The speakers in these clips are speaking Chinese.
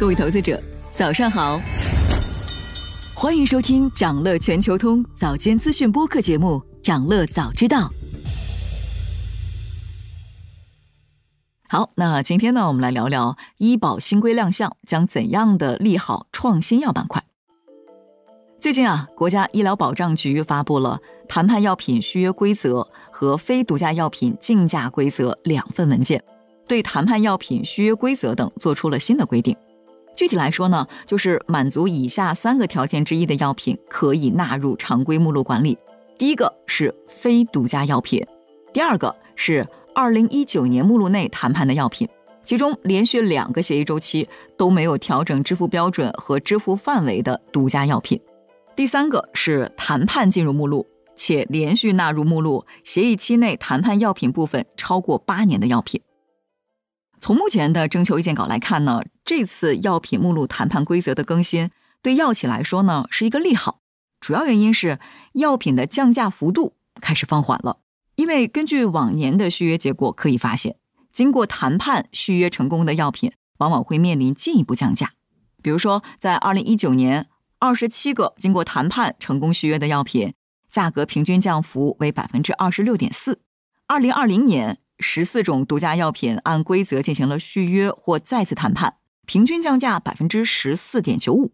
各位投资者，早上好，欢迎收听长乐全球通早间资讯播客节目《长乐早知道》。好，那今天呢，我们来聊聊医保新规亮相将怎样的利好创新药板块。最近啊，国家医疗保障局发布了谈判药品续约规则和非独家药品竞价规则两份文件，对谈判药品续约规则等做出了新的规定。具体来说呢，就是满足以下三个条件之一的药品可以纳入常规目录管理。第一个是非独家药品，第二个是二零一九年目录内谈判的药品，其中连续两个协议周期都没有调整支付标准和支付范围的独家药品。第三个是谈判进入目录且连续纳入目录协议期内谈判药品部分超过八年的药品。从目前的征求意见稿来看呢，这次药品目录谈判规则的更新对药企来说呢是一个利好，主要原因是药品的降价幅度开始放缓了。因为根据往年的续约结果可以发现，经过谈判续约成功的药品往往会面临进一步降价。比如说，在二零一九年，二十七个经过谈判成功续约的药品，价格平均降幅为百分之二十六点四。二零二零年。十四种独家药品按规则进行了续约或再次谈判，平均降价百分之十四点九五。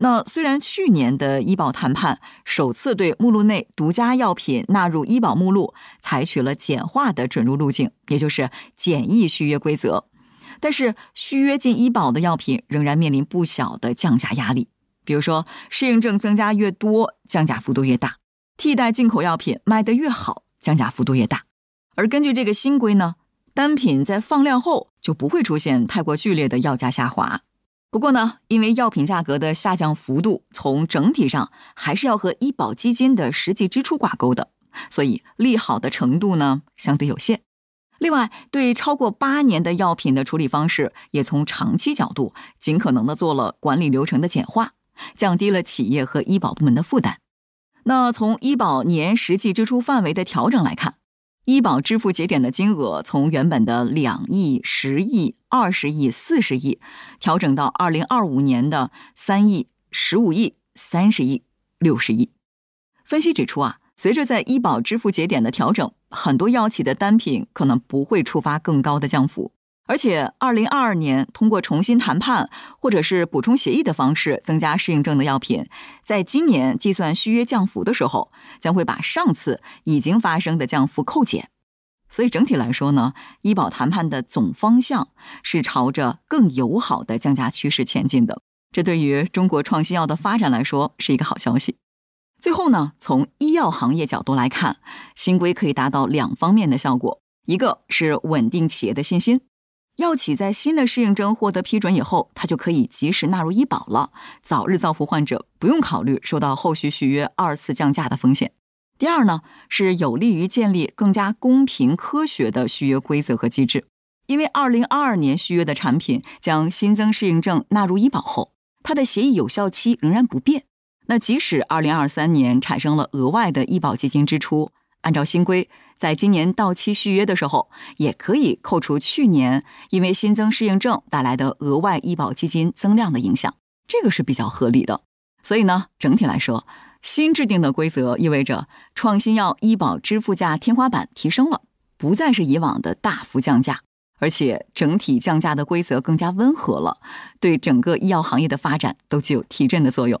那虽然去年的医保谈判首次对目录内独家药品纳入医保目录采取了简化的准入路径，也就是简易续约规则，但是续约进医保的药品仍然面临不小的降价压力。比如说，适应症增加越多，降价幅度越大；替代进口药品卖得越好，降价幅度越大。而根据这个新规呢，单品在放量后就不会出现太过剧烈的药价下滑。不过呢，因为药品价格的下降幅度从整体上还是要和医保基金的实际支出挂钩的，所以利好的程度呢相对有限。另外，对超过八年的药品的处理方式，也从长期角度尽可能的做了管理流程的简化，降低了企业和医保部门的负担。那从医保年实际支出范围的调整来看。医保支付节点的金额从原本的两亿、十亿、二十亿、四十亿，调整到二零二五年的三亿、十五亿、三十亿、六十亿。分析指出啊，随着在医保支付节点的调整，很多药企的单品可能不会触发更高的降幅。而且，二零二二年通过重新谈判或者是补充协议的方式增加适应症的药品，在今年计算续约降幅的时候，将会把上次已经发生的降幅扣减。所以整体来说呢，医保谈判的总方向是朝着更友好的降价趋势前进的。这对于中国创新药的发展来说是一个好消息。最后呢，从医药行业角度来看，新规可以达到两方面的效果：一个是稳定企业的信心。药企在新的适应症获得批准以后，它就可以及时纳入医保了，早日造福患者，不用考虑受到后续续约二次降价的风险。第二呢，是有利于建立更加公平科学的续约规则和机制。因为二零二二年续约的产品将新增适应症纳入医保后，它的协议有效期仍然不变。那即使二零二三年产生了额外的医保基金支出，按照新规。在今年到期续约的时候，也可以扣除去年因为新增适应症带来的额外医保基金增量的影响，这个是比较合理的。所以呢，整体来说，新制定的规则意味着创新药医保支付价天花板提升了，不再是以往的大幅降价，而且整体降价的规则更加温和了，对整个医药行业的发展都具有提振的作用。